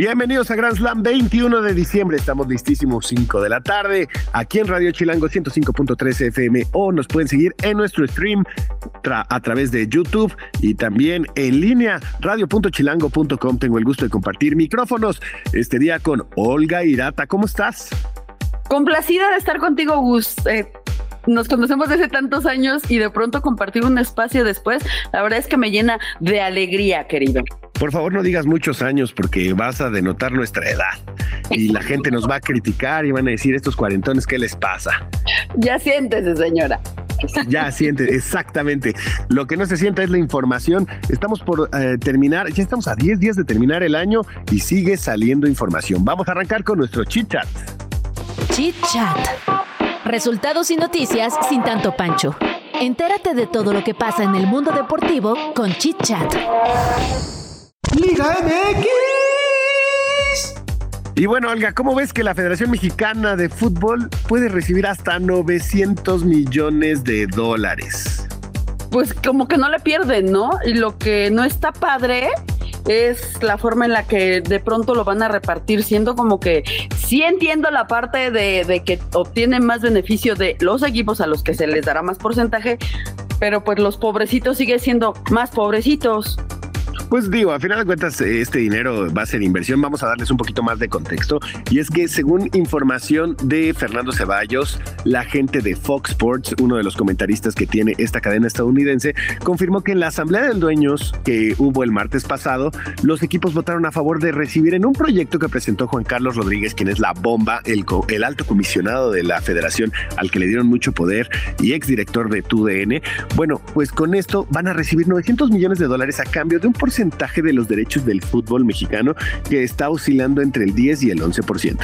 Bienvenidos a Grand Slam 21 de diciembre. Estamos listísimos 5 de la tarde aquí en Radio Chilango 105.3 FM o nos pueden seguir en nuestro stream a través de YouTube y también en línea radio.chilango.com. Tengo el gusto de compartir micrófonos este día con Olga Irata. ¿Cómo estás? Complacida de estar contigo, Gus. Eh, nos conocemos desde tantos años y de pronto compartir un espacio después, la verdad es que me llena de alegría, querido. Por favor, no digas muchos años porque vas a denotar nuestra edad y la gente nos va a criticar y van a decir estos cuarentones, ¿qué les pasa? Ya siéntese, señora. Ya siente, exactamente. Lo que no se sienta es la información. Estamos por eh, terminar, ya estamos a 10 días de terminar el año y sigue saliendo información. Vamos a arrancar con nuestro chit chat. Chit chat. Resultados y noticias sin tanto pancho. Entérate de todo lo que pasa en el mundo deportivo con Chit Chat. Liga MX. Y bueno, Olga, ¿cómo ves que la Federación Mexicana de Fútbol puede recibir hasta 900 millones de dólares? Pues como que no le pierden, ¿no? Y lo que no está padre es la forma en la que de pronto lo van a repartir, siendo como que sí entiendo la parte de, de que obtienen más beneficio de los equipos a los que se les dará más porcentaje, pero pues los pobrecitos siguen siendo más pobrecitos. Pues digo, a final de cuentas, este dinero va a ser inversión. Vamos a darles un poquito más de contexto. Y es que, según información de Fernando Ceballos, la gente de Fox Sports, uno de los comentaristas que tiene esta cadena estadounidense, confirmó que en la asamblea de dueños que hubo el martes pasado, los equipos votaron a favor de recibir en un proyecto que presentó Juan Carlos Rodríguez, quien es la bomba, el, el alto comisionado de la federación, al que le dieron mucho poder y exdirector de TUDN. Bueno, pues con esto van a recibir 900 millones de dólares a cambio de un porcentaje de los derechos del fútbol mexicano que está oscilando entre el 10 y el 11%.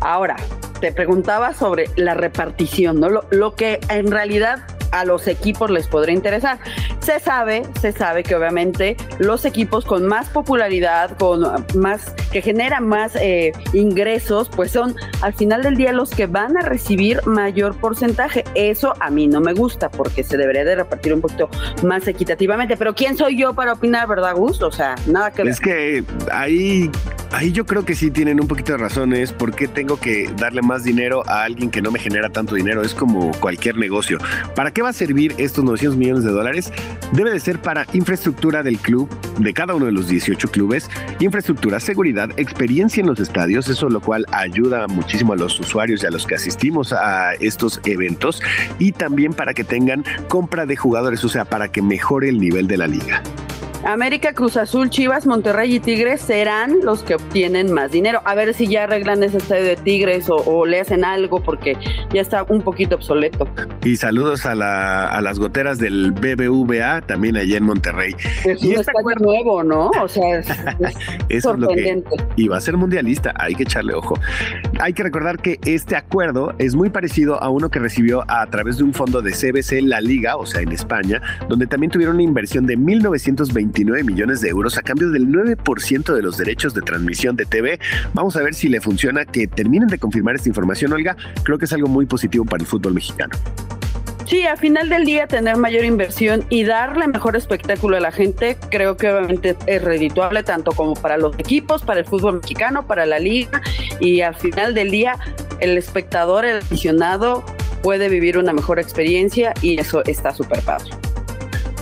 Ahora, te preguntaba sobre la repartición, ¿no? Lo, lo que en realidad a los equipos les podría interesar. Se sabe, se sabe que obviamente los equipos con más popularidad, con más, que generan más eh, ingresos, pues son al final del día los que van a recibir mayor porcentaje. Eso a mí no me gusta porque se debería de repartir un poquito más equitativamente. Pero ¿quién soy yo para opinar, verdad, Gusto? O sea, nada que ver. Es que ahí ahí yo creo que sí tienen un poquito de razones. ¿Por qué tengo que darle más dinero a alguien que no me genera tanto dinero? Es como cualquier negocio. ¿Para qué va a servir estos 900 millones de dólares? Debe de ser para infraestructura del club, de cada uno de los 18 clubes, infraestructura, seguridad, experiencia en los estadios, eso lo cual ayuda muchísimo a los usuarios y a los que asistimos a estos eventos, y también para que tengan compra de jugadores, o sea, para que mejore el nivel de la liga. América, Cruz Azul, Chivas, Monterrey y Tigres serán los que obtienen más dinero. A ver si ya arreglan ese estadio de Tigres o, le hacen algo porque ya está un poquito obsoleto. Y saludos a, la, a las goteras del BBVA también allá en Monterrey. Es un estadio nuevo, ¿no? O sea, es, sorprendente. y va a ser mundialista, hay que echarle ojo. Hay que recordar que este acuerdo es muy parecido a uno que recibió a través de un fondo de CBC La Liga, o sea, en España, donde también tuvieron una inversión de 1920 millones de euros a cambio del 9% de los derechos de transmisión de TV. Vamos a ver si le funciona que terminen de confirmar esta información, Olga. Creo que es algo muy positivo para el fútbol mexicano. Sí, a final del día tener mayor inversión y darle mejor espectáculo a la gente, creo que obviamente es redituable tanto como para los equipos, para el fútbol mexicano, para la liga y al final del día el espectador, el aficionado puede vivir una mejor experiencia y eso está súper padre.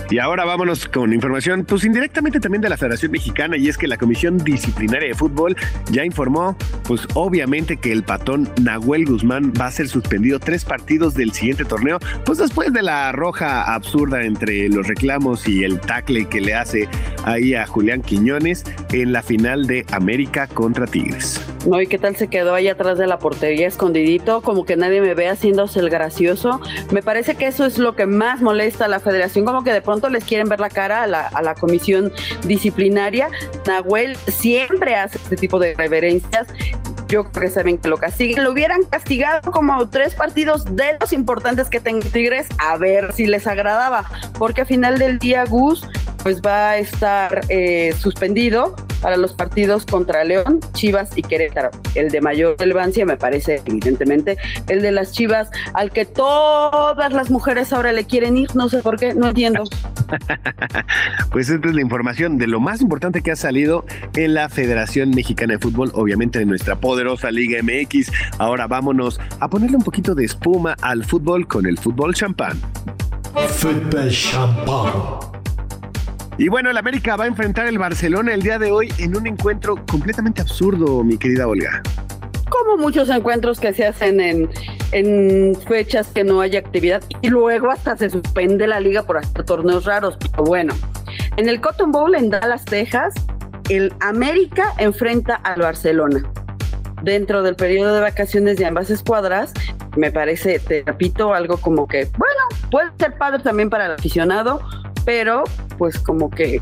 Y ahora vámonos con información, pues indirectamente también de la Federación Mexicana, y es que la Comisión Disciplinaria de Fútbol ya informó, pues obviamente que el patón Nahuel Guzmán va a ser suspendido tres partidos del siguiente torneo, pues después de la roja absurda entre los reclamos y el tackle que le hace ahí a Julián Quiñones en la final de América contra Tigres. No, ¿y qué tal se quedó ahí atrás de la portería escondidito? Como que nadie me ve haciéndose el gracioso. Me parece que eso es lo que más molesta a la federación, como que de pronto les quieren ver la cara a la, a la comisión disciplinaria. Nahuel siempre hace este tipo de reverencias yo creo que saben que lo castiguen. Lo hubieran castigado como tres partidos de los importantes que tenga Tigres, a ver si les agradaba, porque a final del día Gus pues va a estar eh, suspendido para los partidos contra León, Chivas y Querétaro. El de mayor relevancia me parece evidentemente el de las Chivas al que todas las mujeres ahora le quieren ir, no sé por qué, no entiendo. pues esta es la información de lo más importante que ha salido en la Federación Mexicana de Fútbol, obviamente en nuestra poderosa Liga MX. Ahora vámonos a ponerle un poquito de espuma al fútbol con el fútbol champán. Fútbol champán. Y bueno, el América va a enfrentar el Barcelona el día de hoy en un encuentro completamente absurdo, mi querida Olga. Como muchos encuentros que se hacen en, en fechas que no hay actividad y luego hasta se suspende la liga por hacer torneos raros. Pero bueno, en el Cotton Bowl en Dallas, Texas, el América enfrenta al Barcelona. Dentro del periodo de vacaciones de ambas escuadras, me parece, te repito, algo como que, bueno, puede ser padre también para el aficionado, pero pues como que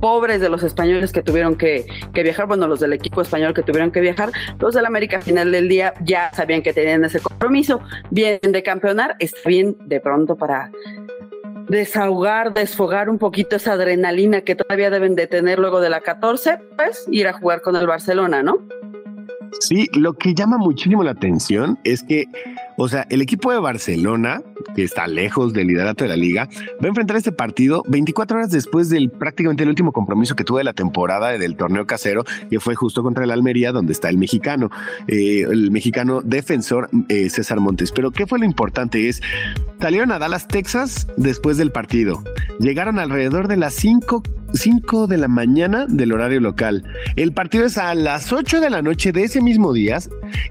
pobres de los españoles que tuvieron que, viajar, bueno, los del equipo español que tuvieron que viajar, los del América al final del día ya sabían que tenían ese compromiso, vienen de campeonar, está bien de pronto para desahogar, desfogar un poquito esa adrenalina que todavía deben de tener luego de la 14, pues ir a jugar con el Barcelona, ¿no? Sí, lo que llama muchísimo la atención es que, o sea, el equipo de Barcelona, que está lejos del liderato de la liga, va a enfrentar este partido 24 horas después del prácticamente el último compromiso que tuvo de la temporada del torneo casero, que fue justo contra el Almería, donde está el mexicano, eh, el mexicano defensor eh, César Montes. Pero ¿qué fue lo importante? Es, salieron a Dallas, Texas, después del partido. Llegaron alrededor de las 5 5 de la mañana del horario local. El partido es a las 8 de la noche de ese mismo día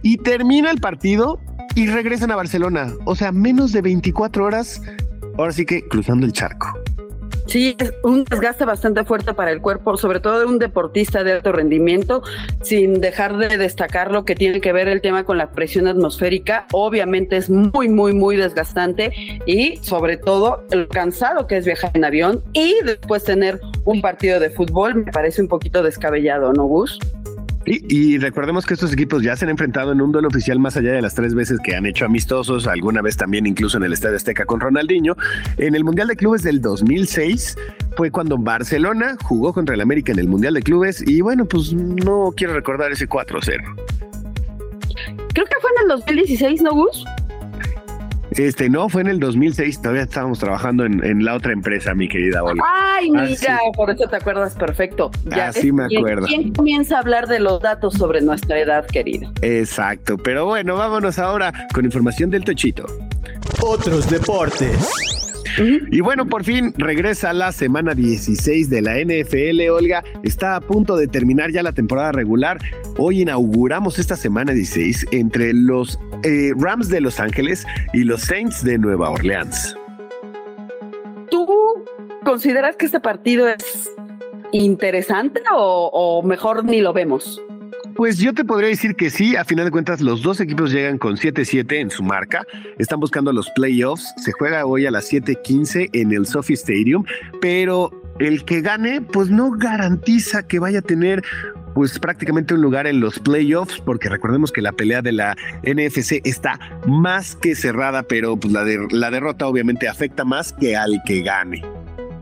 y termina el partido y regresan a Barcelona. O sea, menos de 24 horas. Ahora sí que cruzando el charco. Sí, es un desgaste bastante fuerte para el cuerpo, sobre todo de un deportista de alto rendimiento, sin dejar de destacar lo que tiene que ver el tema con la presión atmosférica. Obviamente es muy, muy, muy desgastante y sobre todo el cansado que es viajar en avión y después tener un partido de fútbol me parece un poquito descabellado, ¿no, Gus? Y, recordemos que estos equipos ya se han enfrentado en un duelo oficial más allá de las tres veces que han hecho amistosos, alguna vez también incluso en el Estadio Azteca con Ronaldinho. En el Mundial de Clubes del 2006 fue cuando Barcelona jugó contra el América en el Mundial de Clubes y bueno, pues no quiero recordar ese 4-0. Creo que fue en el 2016, ¿no, Gus? Este, no, fue en el 2006, todavía estábamos trabajando en, la otra empresa, mi querida Olga. Ay, ah, mira, por eso te acuerdas perfecto. Ya Así me acuerdo. ¿Quién comienza a hablar de los datos sobre nuestra edad, querida? Exacto, pero bueno, vámonos ahora con información del Tochito. Otros deportes. Y bueno, por fin regresa la semana 16 de la NFL, Olga. Está a punto de terminar ya la temporada regular. Hoy inauguramos esta semana 16 entre los eh, Rams de Los Ángeles y los Saints de Nueva Orleans. ¿Tú consideras que este partido es interesante o, o mejor ni lo vemos? Pues yo te podría decir que sí, a final de cuentas los dos equipos llegan con 7-7 en su marca, están buscando los playoffs, se juega hoy a las 7:15 en el Sophie Stadium, pero el que gane pues no garantiza que vaya a tener pues prácticamente un lugar en los playoffs, porque recordemos que la pelea de la NFC está más que cerrada, pero pues la, la derrota obviamente afecta más que al que gane.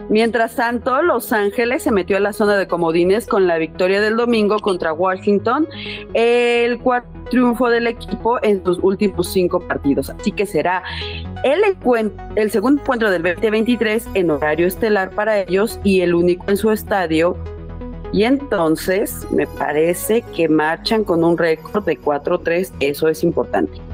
Mientras tanto, Los Ángeles se metió a la zona de comodines con la victoria del domingo contra Washington, el cuarto triunfo del equipo en sus últimos cinco partidos. Así que será el, el segundo encuentro del 2023 en horario estelar para ellos y el único en su estadio. Y entonces me parece que marchan con un récord de 4-3, eso es importante.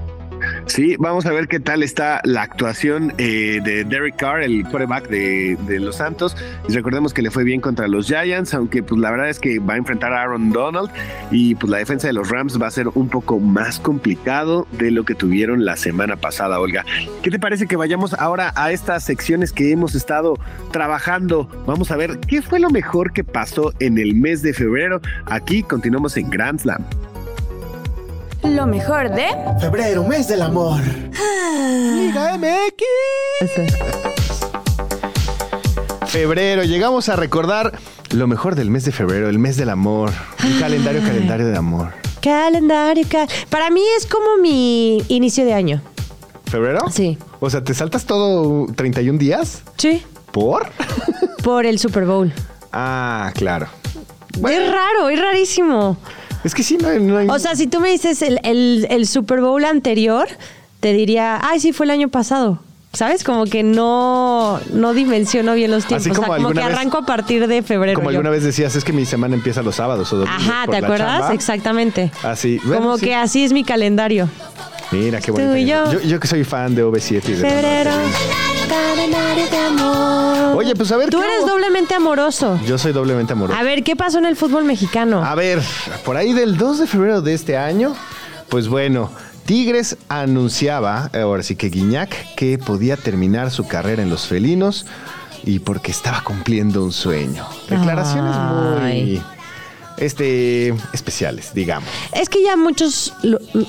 Sí, vamos a ver qué tal está la actuación eh, de Derek Carr, el quarterback de, Los Santos. Recordemos que le fue bien contra los Giants, aunque pues la verdad es que va a enfrentar a Aaron Donald y pues la defensa de los Rams va a ser un poco más complicado de lo que tuvieron la semana pasada, Olga. ¿Qué te parece que vayamos ahora a estas secciones que hemos estado trabajando? Vamos a ver qué fue lo mejor que pasó en el mes de febrero. Aquí continuamos en Grand Slam. Lo mejor de... Febrero, mes del amor. Liga MX. Febrero, llegamos a recordar lo mejor del mes de febrero, el mes del amor. Un calendario, calendario de amor. Calendario, ca- Para mí es como mi inicio de año. ¿Febrero? Sí. O sea, ¿te saltas todo 31 días? Sí. ¿Por? Por el Super Bowl. Ah, claro. Es raro, es rarísimo. Es que sí, no hay... no hay- O sea, si tú me dices el, el- el Super Bowl anterior, te diría, ay, sí, fue el año pasado. ¿Sabes? Como que no, no dimensiono bien los tiempos. Así como o sea, como que vez- arranco a partir de febrero. como yo. alguna vez decías, es que mi semana empieza los sábados o domingos Ajá, ¿te acuerdas? chamba. Exactamente. Así. bueno, como sí. que así es mi calendario. Mira, qué y yo. yo. Yo que soy fan de OV7 y de Febrero, de amor. Oye, pues a ver, Tú ¿qué eres doblemente amoroso. Yo soy doblemente amoroso. A ver, ¿qué pasó en el fútbol mexicano? A ver, por ahí del 2 de febrero de este año, pues bueno, Tigres anunciaba, ahora sí que Guiñac, que podía terminar su carrera en los felinos y porque estaba cumpliendo un sueño. Declaraciones muy Ay. Este especiales, digamos. Es que ya muchos,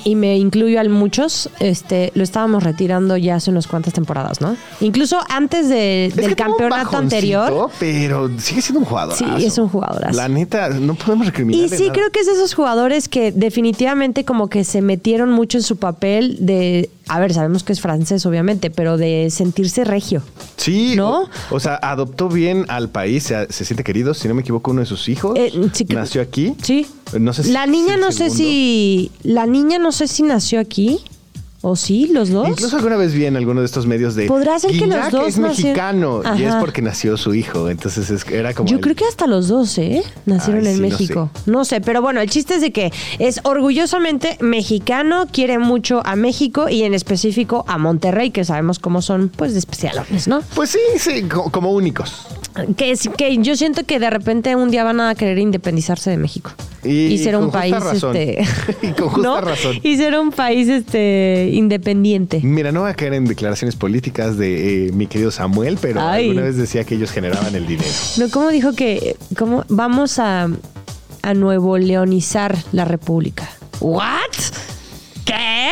y me incluyo al muchos, este, lo estábamos retirando ya hace unas cuantas temporadas, ¿no? Incluso antes de- Es del campeonato anterior. Pero sigue siendo un jugador. Sí, es un jugadorazo. La neta, no podemos recriminar. Y sí, creo que es de esos jugadores que definitivamente como que se metieron mucho en su papel de, a ver, sabemos que es francés obviamente, pero de sentirse regio. Sí, ¿No? o, o sea, adoptó bien al país, se, se siente querido. Si no me equivoco, uno de sus hijos Eh, sí, creo- nació aquí. Sí. No sé si La niña no sé segundo. si, la niña no sé si nació aquí o sí, los dos. Incluso alguna vez vi en alguno de estos medios de. Podrá ser que los dos es mexicano y es porque nació su hijo. Entonces es- era como. Yo el- creo que hasta los dos, ¿eh? Nacieron Ay, en sí, no México. No sé. pero bueno, el chiste es de que es orgullosamente mexicano, quiere mucho a México y en específico a Monterrey, que sabemos cómo son, pues, de especialones, ¿no? Pues sí, sí, co- como únicos. Que, es- que yo siento que de repente un día van a querer independizarse de México. Y- ser y un con país, razón. este. Y con justa razón. Y ser un país este independiente. Mira, no voy a caer en declaraciones políticas de eh, mi querido Samuel, pero Ay. alguna vez decía que ellos generaban el dinero. No, ¿cómo dijo que cómo vamos a, a nuevo leonizar la república? ¿What? ¿Qué?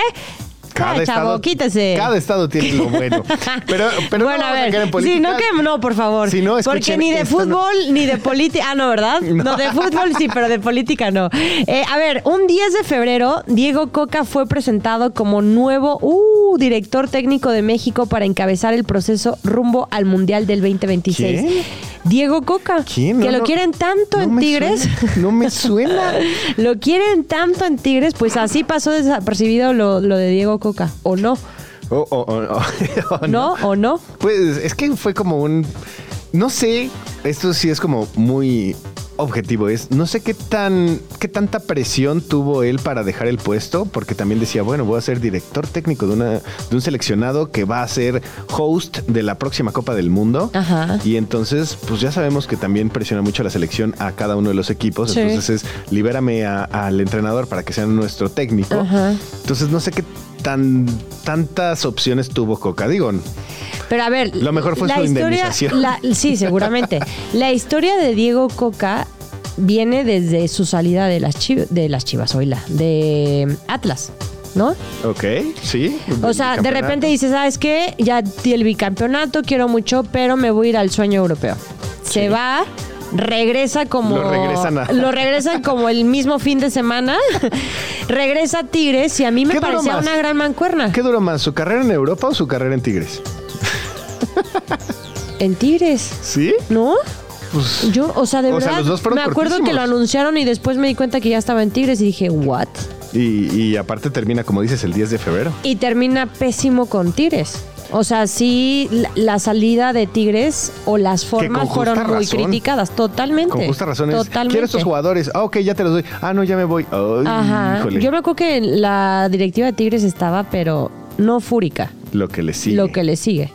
Ah, chavo, quítese. cada estado tiene lo bueno. Pero, pero bueno, no a ver. en política. no que no, por favor. Si no, Porque ni de no. fútbol ni de política. Ah, no, ¿verdad? No. de fútbol sí, pero de política no. Eh, a ver, un 10 de febrero, Diego Coca fue presentado como nuevo uh, director técnico de México para encabezar el proceso rumbo al Mundial del 2026. ¿Quién? Diego Coca. ¿Quién? Que No, lo no, quieren tanto no en Tigres. suena, no me suena. lo quieren tanto en Tigres, pues así pasó desapercibido lo, lo de Diego Coca. ¿O no? O- o- o- o- ¿No? ¿O no? Pues es que fue como un. No sé, esto sí es como muy objetivo. Es no sé qué tan qué tanta presión tuvo él para dejar el puesto, porque también decía, bueno, voy a ser director técnico de una de un seleccionado que va a ser host de la próxima Copa del Mundo. Ajá. Y entonces, pues ya sabemos que también presiona mucho la selección a cada uno de los equipos. Sí. Entonces es libérame al entrenador para que sea nuestro técnico. Ajá. Entonces no sé qué tan tantas opciones tuvo Coca. Digo, Pero a ver, Lo mejor fue la su historia, indemnización. la- sí, seguramente. la historia de Diego Coca viene desde su salida de las chivas, de las chivas, oíla, de Atlas, ¿no? Ok, sí. O sea, de repente dice, ¿sabes qué? Ya di el bicampeonato, quiero mucho, pero me voy a ir al sueño europeo. Se va, regresa como... Lo regresan a- lo regresan como el mismo fin de semana. regresa a Tigres y a mí me ¿Qué duró parecía una gran mancuerna. ¿Qué duró más, su carrera en Europa o su carrera en Tigres? En Tigres, ¿Sí? ¿no? Pues, Yo, o sea, de O sea, verdad, los dos fueron me acuerdo que lo anunciaron y después me di cuenta que ya estaba en Tigres y dije, ¿what? y, y aparte termina, como dices, el 10 de febrero. Y termina pésimo con Tigres. O sea, sí, la, la salida de Tigres o las formas fueron muy criticadas, totalmente. Con justa razón es, Totalmente. quiero estos jugadores. Ah, ok, ya te los doy. Ah, no, ya me voy. Ay, Ajá. híjole. Yo me acuerdo que la directiva de Tigres estaba, pero no fúrica. Lo que le sigue. Lo que le sigue.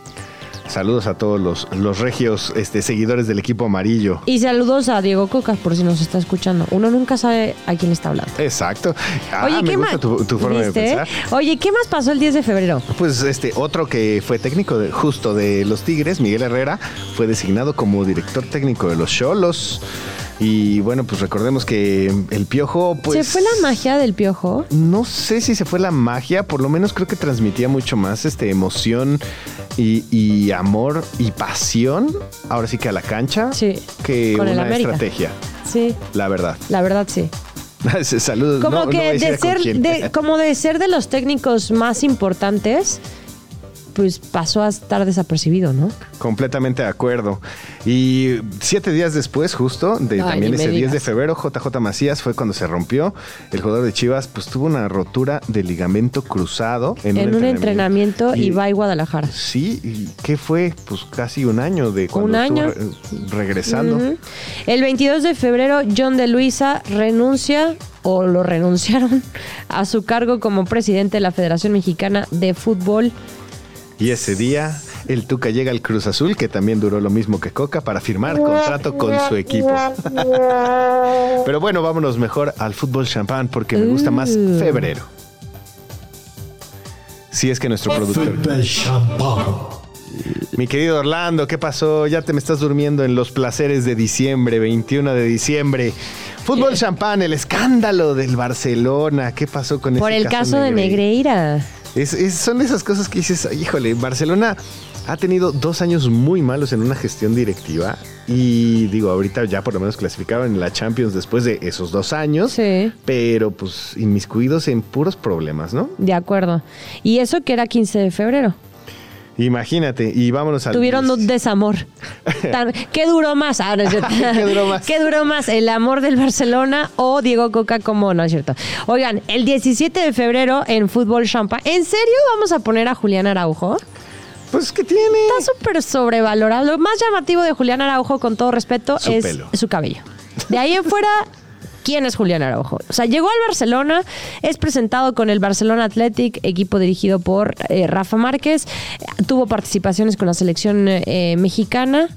Saludos a todos los, los regios este, seguidores del equipo amarillo. Y saludos a Diego Cocas por si nos está escuchando. Uno nunca sabe a quién está hablando. Exacto. Ah, Oye, me ¿qué gusta más? tu, tu forma ¿Viste? de pensar. Oye, ¿qué más pasó el 10 de febrero? Pues este otro que fue técnico de, justo de los Tigres, Miguel Herrera, fue designado como director técnico de los Cholos. Y bueno, pues recordemos que el piojo, pues. ¿Se fue la magia del piojo? No sé si se fue la magia, por lo menos creo que transmitía mucho más este emoción y, y amor y pasión, ahora sí que a la cancha, Sí, que con una estrategia, Sí, la verdad. la verdad sí. Saludos. Como no- que de ser, de, como de ser de los técnicos más importantes, pues pasó a estar desapercibido, ¿no? Completamente de acuerdo. Y siete días después, justo, de Ay, también ese 10 de febrero, JJ Macías fue cuando se rompió. El jugador de Chivas, pues tuvo una rotura de ligamento cruzado en, En un entrenamiento y va a Guadalajara. Sí, ¿y qué fue? Pues casi un año de cuando Un estuvo año. re- regresando. El 22 de febrero, John de Luisa renuncia o lo renunciaron a su cargo como presidente de la Federación Mexicana de Fútbol. Y ese día, el Tuca llega al Cruz Azul, que también duró lo mismo que Coca, para firmar contrato con su equipo. Pero bueno, vámonos mejor al fútbol champán porque me gusta más Uh. febrero. Si es que nuestro productor. Fútbol champán. Mi querido Orlando, ¿qué pasó? Ya te me estás durmiendo en los placeres de diciembre, 21 de diciembre. Fútbol champán, el escándalo del Barcelona. ¿Qué pasó con Por ese el caso de Negreira. Es- es- son esas cosas que dices, híjole, Barcelona ha tenido dos años muy malos en una gestión directiva y digo, ahorita ya por lo menos clasificaron en la Champions después de esos dos años, Sí, pero pues inmiscuidos en puros problemas, ¿no? de acuerdo. Y eso que era 15 de febrero. Imagínate, y vámonos al... Tuvieron un desamor. ¿Qué duró más? Ah, no es cierto. ¿Qué duró más? ¿Qué duró más? ¿El amor del Barcelona o Diego Coca como no es cierto? Oigan, el 17 de febrero en Fútbol Champa. ¿En serio vamos a poner a Julián Araujo? Pues, ¿qué tiene? Está súper sobrevalorado. Lo más llamativo de Julián Araujo, con todo respeto, Su es pelo. su cabello. De ahí en fuera, ¿quién es Julián Araujo? O sea, llegó al Barcelona, es presentado con el Barcelona Athletic, equipo dirigido por eh, Rafa Márquez, tuvo participaciones con la selección eh, mexicana.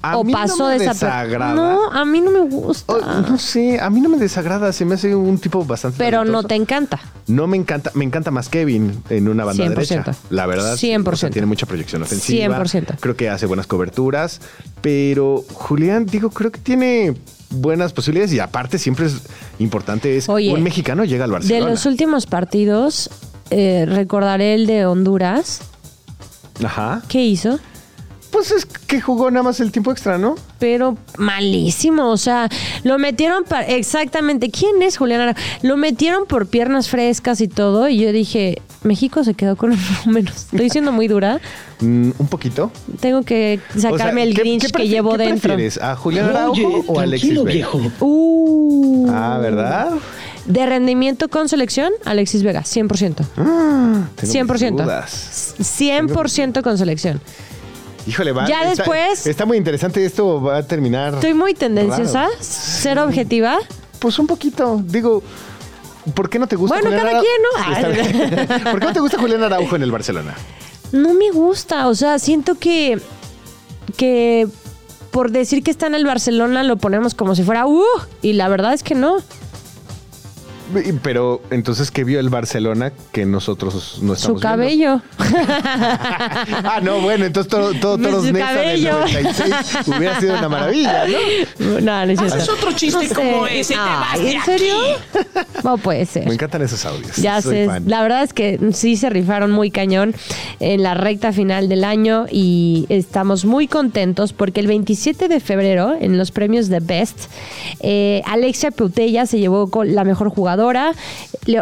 A o mí no pasó me desaper- desagrada. No, a mí no me gusta. Oh, no sé, a mí no me desagrada, se me hace un tipo bastante pero no te encanta. No me encanta, me encanta más Kevin en una banda 100%. derecha. La verdad, sí, 100%. o sea, tiene mucha proyección ofensiva. 100%. Creo que hace buenas coberturas, pero Julián, digo, creo que tiene buenas posibilidades y aparte siempre es importante es Oye, un mexicano llega al De Barcelona. los últimos partidos, eh, recordaré el de Honduras. Ajá. ¿Qué hizo? Pues es que jugó nada más el tiempo extra, ¿no? pero malísimo. O sea, lo metieron para. Exactamente. ¿Quién es Julián Araujo? Lo metieron por piernas frescas y todo. Y yo dije, México se quedó con un menos. Estoy siendo muy dura. Mm, un poquito. Tengo que sacarme O sea, el ¿qué- Grinch qué que llevo qué dentro. prefieres? ¿A Julián Araujo Oye, o a Alexis Vega? viejo. Uh. Ah, ¿verdad? De rendimiento con selección, Alexis Vega, 100%. Tengo mis 100%. dudas. 100% con selección. Híjole, va. Ya está- después- Está muy interesante esto, va a terminar. Estoy muy tendenciosa, Raro. ser objetiva. Pues un poquito. Digo, ¿por qué no te gusta Bueno, Julián cada quien, ¿no? Está. ¿Por qué no te gusta Julián Araujo en el Barcelona? No me gusta, o sea, siento que que por decir que está en el Barcelona lo ponemos como si fuera uh y la verdad es que no. Pero entonces, ¿qué vio el Barcelona que nosotros no estamos Su viendo? cabello. ah, no, bueno, entonces todo, todo Su Toros Nesa del cabello. 96 hubiera sido una maravilla, ¿no? No, no es cierto. Haces otro chiste No sé. como ese, te vas Ay, de ¿En serio? No puede Me ser. encantan esos audios. Ya Soy sé, fan. la verdad es que sí se rifaron muy cañón en la recta final del año y estamos muy contentos porque el 27 de febrero en los premios de Best, eh, Alexia Putellas se llevó con la mejor jugadora.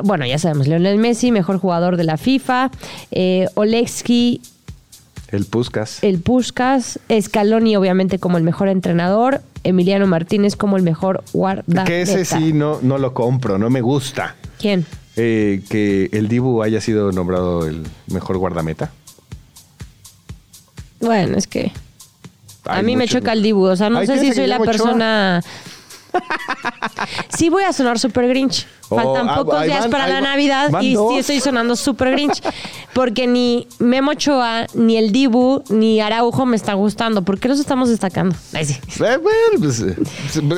Bueno, ya sabemos, Lionel Messi, mejor jugador de la FIFA. Eh, Oleksky, El Puskas. el Puskas. Scaloni, obviamente, como el mejor entrenador. Emiliano Martínez como el mejor guardameta. que ese sí no, no lo compro, no me gusta. ¿Quién? Eh, que el Dibu haya sido nombrado el mejor guardameta. Bueno, es que... A mí me choca el Dibu, o sea, no sé si soy la persona... sí voy a sonar super Grinch, Faltan Oh, ah, pocos días van, para la van- Navidad y dos. sí estoy sonando súper grinch. Porque ni Memo Ochoa, ni el Dibu, ni Araujo me está gustando. ¿Por qué los estamos destacando? Ay, sí. Eh, bueno, pues, eh,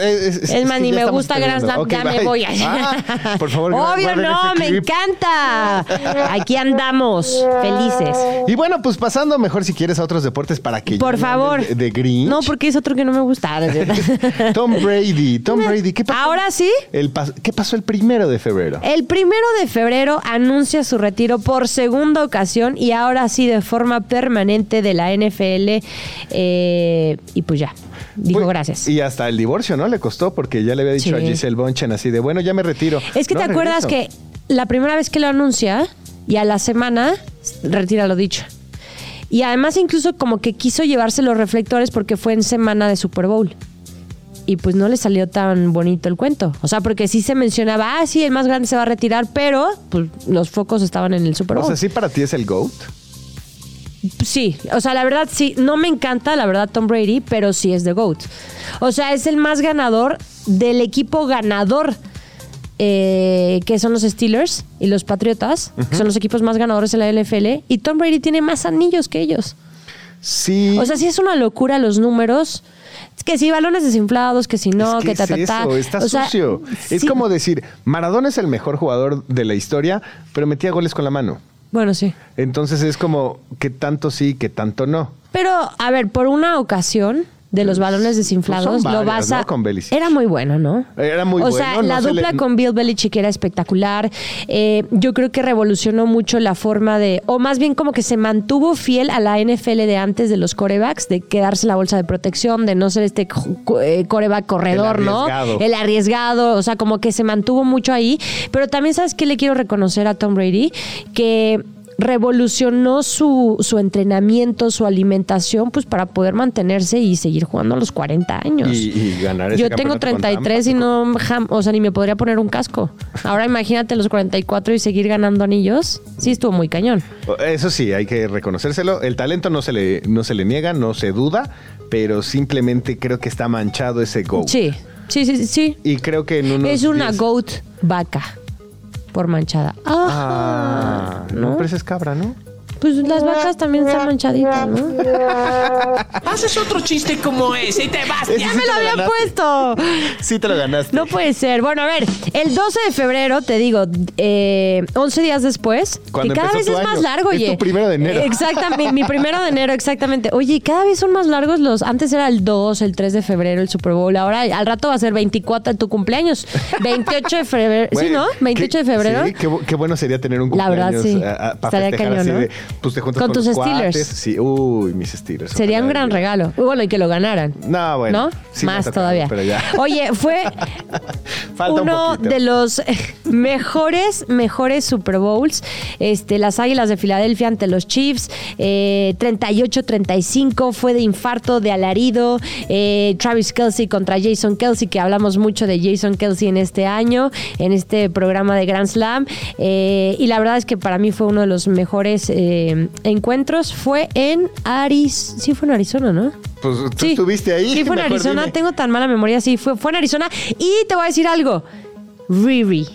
es, es- Es más, ni me gusta Grand. Slam, ya me voy. Ah, por favor, Obvio no, me encanta. Aquí andamos, felices. Y bueno, pues pasando mejor si quieres a otros deportes para que Por favor. De, de Grinch. No, porque es otro que no me gusta. Tom Brady, Tom Brady, ¿qué pasó? Ahora sí. El pas- ¿Qué pasó el primero de febrero? El primero de febrero anuncia su retiro por segunda ocasión y ahora sí de forma permanente de la NFL. eh, y pues ya, dijo gracias. Y hasta el divorcio, ¿no? Le costó porque ya le había dicho Sí. a Giselle Bonchen así de, bueno, ya me retiro. Es que No, te acuerdas que la primera vez que lo anuncia y a la semana retira lo dicho. Y además incluso como que quiso llevarse los reflectores porque fue en semana de Super Bowl. Y pues no le salió tan bonito el cuento. O sea, porque sí se mencionaba, ah, sí, el más grande se va a retirar, pero pues los focos estaban en el Super O Bowl. sea, sí para ti es el GOAT. Sí, o sea, la verdad sí, no me encanta, la verdad, Tom Brady, pero sí es The GOAT. O sea, es el más ganador del equipo ganador, eh, que son los Steelers y los Patriotas, que son los equipos más ganadores en la NFL, y Tom Brady tiene más anillos que ellos. Sí. O sea, sí es una locura los números. Es que si balones desinflados, que si no, es que, que ta, ta, es ta. eso, está O sea, sucio. Es como decir, Maradona es el mejor jugador de la historia, pero metía goles con la mano. Bueno, sí. Entonces es como que tanto sí, que tanto no. Pero, a ver, por una ocasión de los balones desinflados, Pues lo vas a. ¿no? Con Belichick. Era muy bueno, ¿no? Era muy o bueno, sea, no la se dupla le- con Bill Belichick era espectacular. Eh, yo creo que revolucionó mucho la forma de. O más bien, como que se mantuvo fiel a la NFL de antes de los corebacks, de quedarse la bolsa de protección, de no ser este eh, coreback corredor, El ¿no? El arriesgado. O sea, como que se mantuvo mucho ahí. Pero también, ¿sabes qué le quiero reconocer a Tom Brady? Que revolucionó su, su entrenamiento, su alimentación, pues para poder mantenerse y seguir jugando a los 40 años. Y, y ganar ese Yo tengo campeonato con 33 y no, jam- o sea, ni me podría poner un casco. Ahora imagínate los 44 y seguir ganando anillos. Sí, estuvo muy cañón. Eso sí, hay que reconocérselo. El talento no se le, no se le niega, no se duda, pero simplemente creo que está manchado ese GOAT. Sí, sí, sí, sí. Y creo que en unos Es una 10 goat vaca por manchada. Ah, no, pero esa es cabra, ¿no? Pues las vacas también están manchaditas, ¿no? Haces otro chiste como ese y te vas. Ese ¡Ya sí me lo había ganaste. puesto! Sí te lo ganaste. No puede ser. Bueno, a ver, el 12 de febrero, te digo, eh, 11 días después, Cuando que cada vez empezó es tu más año. largo, Es oye. tu primero de enero. Exactamente, mi primero de enero, exactamente. Oye, cada vez son más largos los. Antes era el 2, el 3 de febrero, el Super Bowl. Ahora al rato va a ser 24 tu cumpleaños. 28 de febrero. ¿Sí, Güey, no? 28 de qué- febrero. Sí, qué, bu- qué bueno sería tener un La verdad, cumpleaños sí. a- a- para Estaría festejar cañón, así ¿no? de, pues te juntas Con con, tus Steelers. cuates. Sí, uy, mis Steelers. Sería un gran regalo. Bueno, y que lo ganaran. No, bueno. ¿No? sí Más todavía. Pero ya. Oye, fue Falta uno de los mejores, mejores Super Bowls. Este, las Águilas de Filadelfia ante los Chiefs. eh, 38-35. Fue de infarto, de alarido. eh, Travis Kelsey contra Jason Kelsey, que hablamos mucho de Jason Kelsey en este año, en este programa de Grand Slam. eh, y la verdad es que para mí fue uno de los mejores eh, encuentros. Fue en Arizona. Sí, fue en Arizona, ¿no? Pues tú estuviste ahí. Sí, fue en Arizona. dime. Tengo tan mala memoria. Sí, fue, fue en Arizona. Y te voy a decir algo. Riri.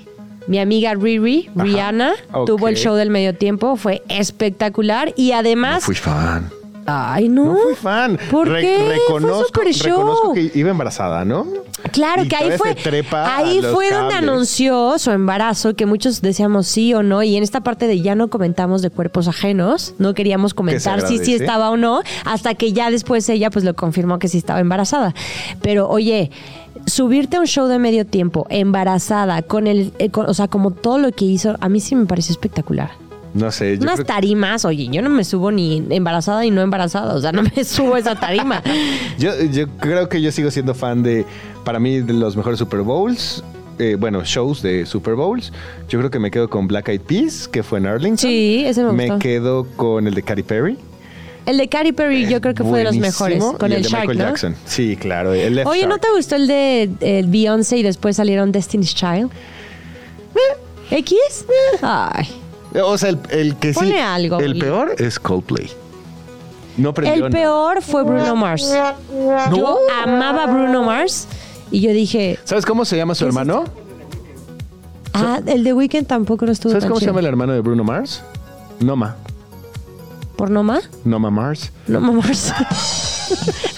Mi amiga Riri, Ajá. Rihanna, tuvo el show del medio tiempo. Fue espectacular. Y además. No fui fan. Ay, no. No fui fan. ¿Por qué? Fue Reconozco, super show. reconozco que iba embarazada, ¿no? Claro Y que ahí fue. Ahí fue donde cables. anunció su embarazo, que muchos decíamos sí o no. Y en esta parte de ya no comentamos de cuerpos ajenos, no queríamos comentar si sí estaba o no, hasta que ya después ella pues lo confirmó que sí estaba embarazada. Pero oye. Subirte a un show de medio tiempo, embarazada, con el, eh, con- o sea, como todo lo que hizo, a mí sí me pareció espectacular. No sé. Yo Unas creo- tarimas, oye, yo no me subo ni embarazada y no embarazada, o sea, no me subo a esa tarima. Yo, yo creo que yo sigo siendo fan de, para mí, de los mejores Super Bowls. eh, bueno, shows de Super Bowls. Yo creo que me quedo con Black Eyed Peas, que fue en Arlington. Sí, ese me gustó. quedo con el de Katy Perry. El de Katy Perry yo creo que fue de los mejores, con Y el, de Shark, Michael ¿no? Jackson. Sí, claro. El Oye, ¿no te gustó el de el Beyoncé y después salieron Destiny's Child? ¿X? Ay. O sea, el, el que sí. Ponle algo, El peor es Coldplay. No prendió El nada. peor fue Bruno Mars. Yo amaba a Bruno Mars y yo dije, ¿Sabes cómo se llama su ¿Qué es hermano? Ah, el de Weekend tampoco no estuvo ¿Sabes tan cómo se chido. llama el hermano de Bruno Mars? Noma. ¿Por Noma? Noma Mars. Noma Mars.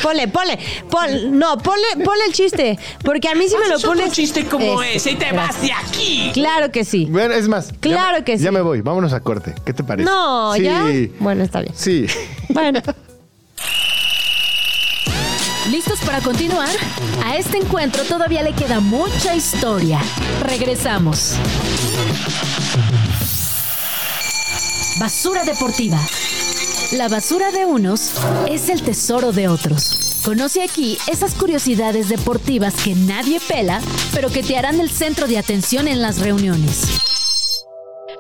ponle, ponle, pon, no, ponle, ponle el chiste. Porque a mí si me lo pones. chiste como Este, ese y te vas de aquí. Claro que sí. Bueno, es más. Claro me- que sí. Ya me voy, vámonos a corte. ¿Qué te parece? No, sí. ya. Bueno, está bien. Sí. Bueno. ¿Listos para continuar? A este encuentro todavía le queda mucha historia. Regresamos. Basura deportiva. La basura de unos es el tesoro de otros. Conoce aquí esas curiosidades deportivas que nadie pela, pero que te harán el centro de atención en las reuniones.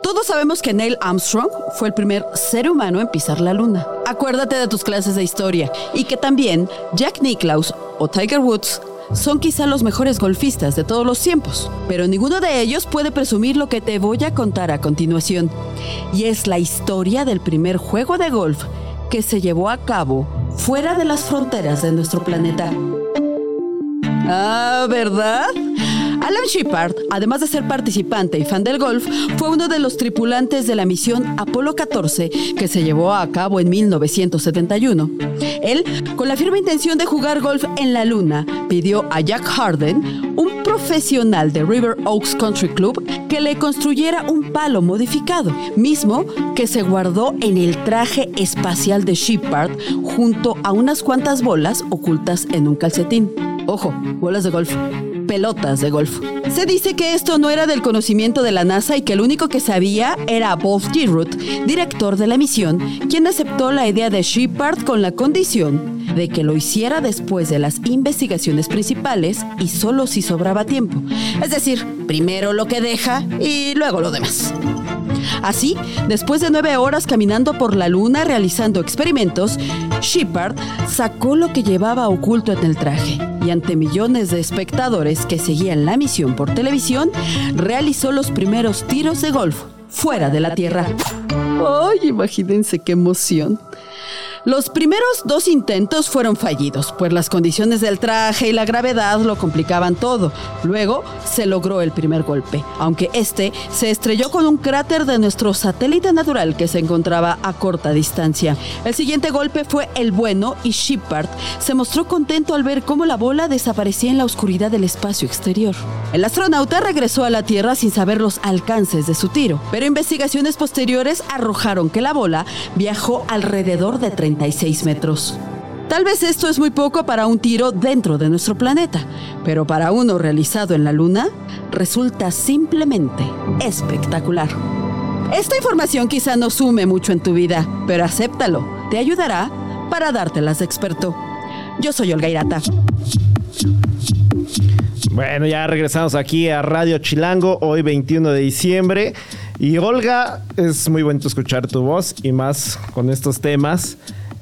Todos sabemos que Neil Armstrong fue el primer ser humano en pisar la luna. Acuérdate de tus clases de historia y que también Jack Nicklaus o Tiger Woods son quizá los mejores golfistas de todos los tiempos, pero ninguno de ellos puede presumir lo que te voy a contar a continuación. Y es la historia del primer juego de golf que se llevó a cabo fuera de las fronteras de nuestro planeta. Ah, ¿verdad? Alan Shepard, además de ser participante y fan del golf, fue uno de los tripulantes de la misión Apolo 14 que se llevó a cabo en 1971. Él, con la firme intención de jugar golf en la Luna, pidió a Jack Harden, un profesional de River Oaks Country Club, que le construyera un palo modificado, mismo que se guardó en el traje espacial de Shepard junto a unas cuantas bolas ocultas en un calcetín. Ojo, bolas de golf. Pelotas de golf. Se dice que esto no era del conocimiento de la NASA y que el único que sabía era Bob Giroud, director de la misión, quien aceptó la idea de Shepard con la condición de que lo hiciera después de las investigaciones principales y solo si sobraba tiempo. Es decir, primero lo que deja y luego lo demás. Así, después de nueve horas caminando por la luna realizando experimentos, Shepard sacó lo que llevaba oculto en el traje y ante millones de espectadores que seguían la misión por televisión, realizó los primeros tiros de golf fuera de la Tierra. ¡Ay, imagínense qué emoción! Los primeros dos intentos fueron fallidos, pues las condiciones del traje y la gravedad lo complicaban todo. Luego se logró el primer golpe, aunque este se estrelló con un cráter de nuestro satélite natural que se encontraba a corta distancia. El siguiente golpe fue el bueno y Shepard se mostró contento al ver cómo la bola desaparecía en la oscuridad del espacio exterior. El astronauta regresó a la Tierra sin saber los alcances de su tiro, pero investigaciones posteriores arrojaron que la bola viajó alrededor de 36 metros. Tal vez esto es muy poco para un tiro dentro de nuestro planeta, pero para uno realizado en la Luna resulta simplemente espectacular. Esta información quizá no sume mucho en tu vida, pero acéptalo, te ayudará para dártelas de experto. Yo soy Olga Irata. Bueno, ya regresamos aquí a Radio Chilango, hoy 21 de diciembre. Y Olga, es muy bonito escuchar tu voz y más con estos temas.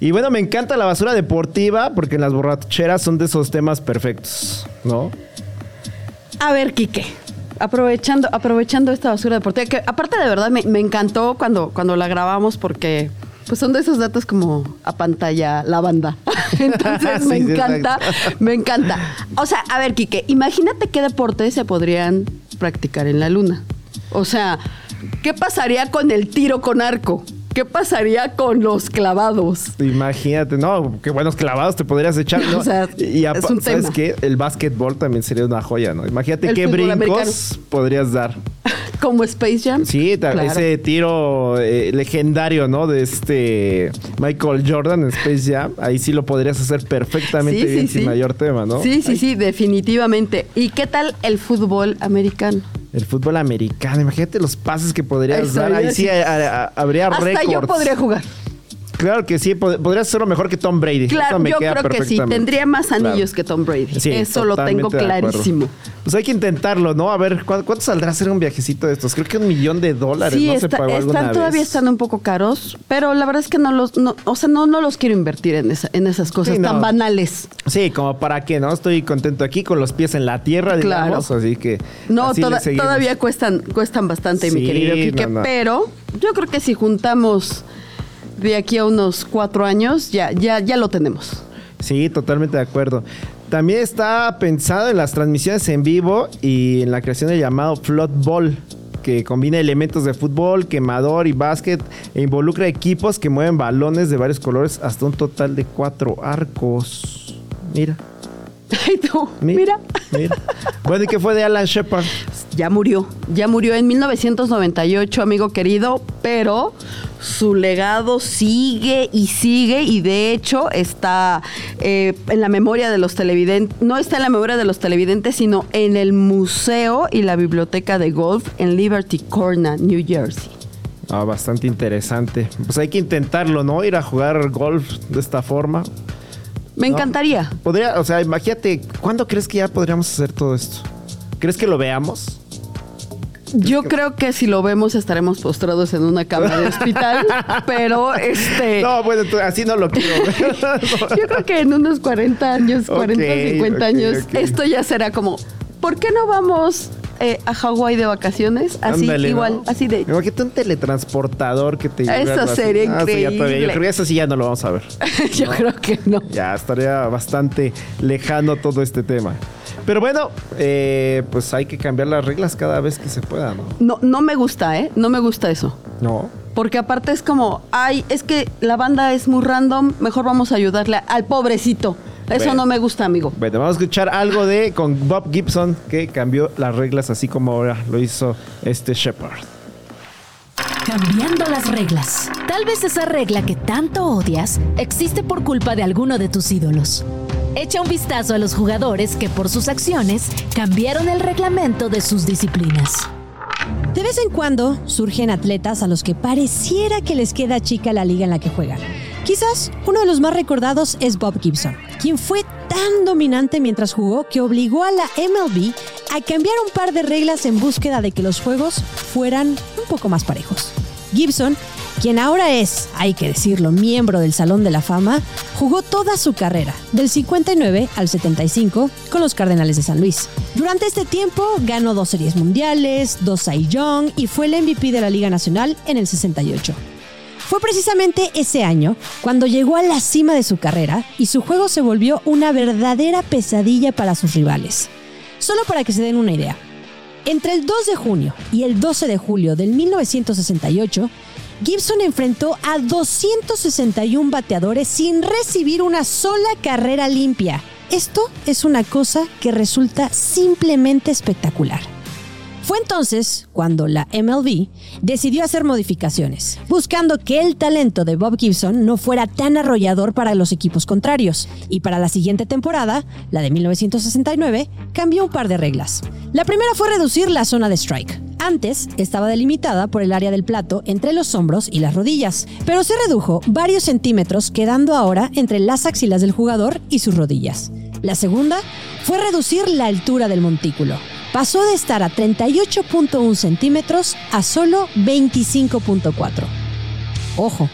Y bueno, me encanta la basura deportiva porque las borracheras son de esos temas perfectos, ¿no? A ver, Quique. Aprovechando, aprovechando esta basura deportiva, que aparte de verdad me, me encantó cuando, cuando la grabamos porque pues son de esos datos como a pantalla la banda. Entonces me Sí, encanta, exacto. me encanta. O sea, a ver, Quique, imagínate qué deportes se podrían practicar en la luna. O sea, ¿qué pasaría con el tiro con arco? ¿Qué pasaría con los clavados? Imagínate, no, qué buenos clavados te podrías echar. ¿no? O sea, y es apa- un ¿sabes tema. qué? El básquetbol también sería una joya, ¿no? Imagínate El qué brincos americano. podrías dar. ¿Como Space Jam? Sí, Claro. ese tiro eh, legendario, ¿no? De este Michael Jordan en Space Jam. Ahí sí lo podrías hacer perfectamente Sí, sí, bien sin sí. mayor tema, ¿no? Sí, sí, sí, definitivamente. ¿Y qué tal el fútbol americano? El fútbol americano, imagínate los pases que podrías dar. Ahí sí así. a- a- habría Hasta récords. yo podría jugar. Claro que sí, pod- podrías hacerlo mejor que Tom Brady. Claro, yo creo que sí. Tendría más anillos Claro. que Tom Brady. Sí, Eso lo tengo clarísimo. Pues hay que intentarlo, ¿no? A ver, ¿cu- ¿cuánto saldrá hacer un viajecito de estos? Creo que un millón de dólares, Sí, ¿no? se está- pagó alguna están todavía vez. están un poco caros, pero la verdad es que no los, no, o sea, no, no los quiero invertir en, esa- en esas cosas Sí, no. tan banales. Sí, como para qué, ¿no? Estoy contento aquí con los pies en la tierra, Claro. digamos, así que No, así toda- todavía cuestan, cuestan bastante, mi querido Quique, pero yo creo que si juntamos de aquí a unos cuatro años, ya, ya, ya lo tenemos. Sí, totalmente de acuerdo. también está pensado en las transmisiones en vivo y en la creación del llamado Float Ball, que combina elementos de fútbol, quemador y básquet e involucra equipos que mueven balones de varios colores hasta un total de cuatro arcos. Mira. Ay, tú, mi- mira. mira. Bueno, ¿y qué fue de Alan Shepard? Ya murió, ya murió en 1998, amigo querido, pero su legado sigue y sigue y de hecho está eh, en la memoria de los televidentes, no está en la memoria de los televidentes, sino en el museo y la biblioteca de golf en Liberty Corner, New Jersey. Ah, bastante interesante. Pues hay que intentarlo, ¿no? Ir a jugar golf de esta forma. Me No. encantaría. Podría, o sea, imagínate, ¿cuándo crees que ya podríamos hacer todo esto? ¿Crees que lo veamos? Yo creo que si lo vemos estaremos postrados en una cama de hospital, pero este... No, bueno, así no lo quiero. Yo creo que en unos 40 años, 40, Ok, 50 ok, años, esto ya será como, ¿por qué no vamos eh, a Hawái de vacaciones? Así, Ándale, igual, ¿no? así de... Imagínate un teletransportador que te Eso sería Ah, sí, ya todavía- increíble. Yo creo que eso sí ya no lo vamos a ver. Yo creo que no. Ya estaría bastante lejano todo este tema. Pero bueno, eh, pues hay que cambiar las reglas cada vez que se pueda, ¿no? No, no me gusta, ¿eh? No me gusta eso. No. Porque aparte es como, ay, es que la banda es muy random, mejor vamos a ayudarle al pobrecito. Eso no me gusta, amigo. Bueno, vamos a escuchar algo de con Bob Gibson que cambió las reglas así como ahora lo hizo este Shepard. Cambiando las reglas. Tal vez esa regla que tanto odias existe por culpa de alguno de tus ídolos. Echa un vistazo a los jugadores que por sus acciones cambiaron el reglamento de sus disciplinas. De vez en cuando surgen atletas a los que pareciera que les queda chica la liga en la que juegan. Quizás uno de los más recordados es Bob Gibson, quien fue tan dominante mientras jugó que obligó a la MLB a cambiar un par de reglas en búsqueda de que los juegos fueran un poco más parejos. Gibson, quien ahora es, hay que decirlo, miembro del Salón de la Fama, jugó toda su carrera, del 59 al 75, con los Cardenales de San Luis. Durante este tiempo ganó dos series mundiales, dos Cy Young y fue el MVP de la Liga Nacional en el 68. Fue precisamente ese año cuando llegó a la cima de su carrera y su juego se volvió una verdadera pesadilla para sus rivales. Solo para que se den una idea. Entre el 2 de junio y el 12 de julio del 1968, Gibson enfrentó a 261 bateadores sin recibir una sola carrera limpia. Esto es una cosa que resulta simplemente espectacular. Fue entonces cuando la MLB decidió hacer modificaciones, buscando que el talento de Bob Gibson no fuera tan arrollador para los equipos contrarios. Y para la siguiente temporada, la de 1969, cambió un par de reglas. La primera fue reducir la zona de strike. Antes estaba delimitada por el área del plato entre los hombros y las rodillas, pero se redujo varios centímetros quedando ahora entre las axilas del jugador y sus rodillas. La segunda fue reducir la altura del montículo. Pasó de estar a 38.1 centímetros a solo 25.4. Ojo,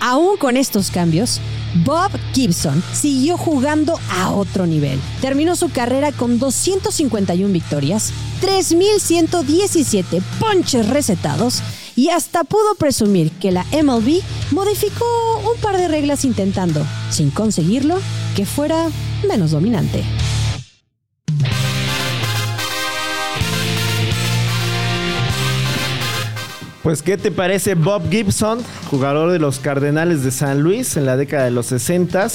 aún con estos cambios, Bob Gibson siguió jugando a otro nivel. Terminó su carrera con 251 victorias, 3.117 ponches recetados y hasta pudo presumir que la MLB modificó un par de reglas intentando, sin conseguirlo, que fuera menos dominante. Pues, ¿qué te parece Bob Gibson, jugador de los Cardenales de San Luis en la década de los 60?